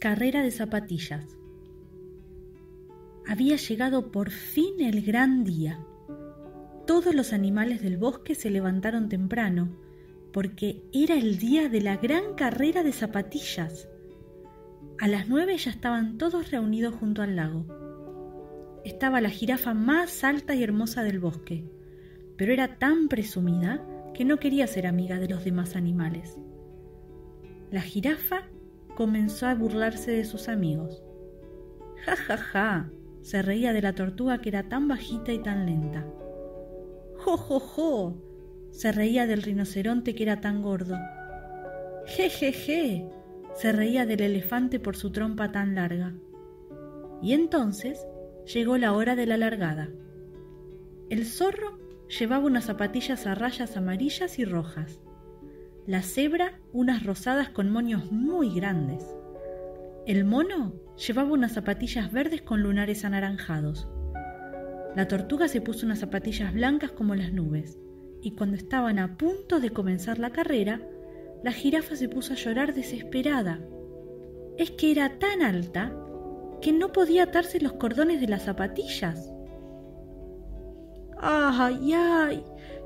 Carrera de zapatillas. Había llegado por fin el gran día. Todos los animales del bosque se levantaron temprano, porque era el día de la gran carrera de zapatillas. A las nueve ya estaban todos reunidos junto al lago. Estaba la jirafa más alta y hermosa del bosque, pero era tan presumida que no quería ser amiga de los demás animales. La jirafa comenzó a burlarse de sus amigos. Ja, ja, ja, se reía de la tortuga que era tan bajita y tan lenta. Jo, jo, jo, se reía del rinoceronte que era tan gordo. Je, je, je, se reía del elefante por su trompa tan larga. Y entonces llegó la hora de la largada. El zorro llevaba unas zapatillas a rayas amarillas y rojas la cebra unas rosadas con moños muy grandes. El mono llevaba unas zapatillas verdes con lunares anaranjados. La tortuga se puso unas zapatillas blancas como las nubes, y cuando estaban a punto de comenzar la carrera, la jirafa se puso a llorar desesperada. Es que era tan alta que no podía atarse los cordones de las zapatillas. ¡Ay, ay!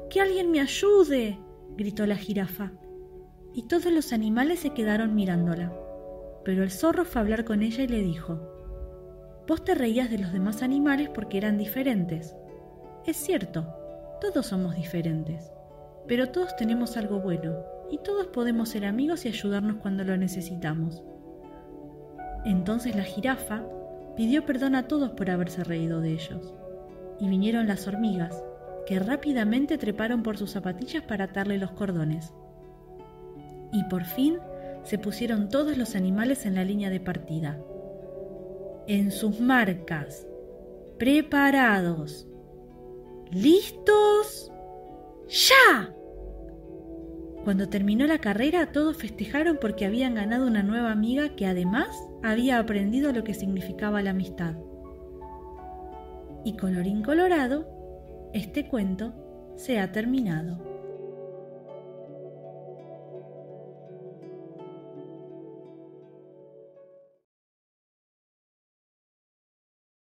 ¡Que alguien me ayude! gritó la jirafa y todos los animales se quedaron mirándola. Pero el zorro fue a hablar con ella y le dijo, Vos te reías de los demás animales porque eran diferentes. Es cierto, todos somos diferentes, pero todos tenemos algo bueno y todos podemos ser amigos y ayudarnos cuando lo necesitamos. Entonces la jirafa pidió perdón a todos por haberse reído de ellos, y vinieron las hormigas, que rápidamente treparon por sus zapatillas para atarle los cordones y por fin se pusieron todos los animales en la línea de partida. En sus marcas, preparados, listos, ya. Cuando terminó la carrera todos festejaron porque habían ganado una nueva amiga que además había aprendido lo que significaba la amistad. Y colorín colorado, este cuento se ha terminado.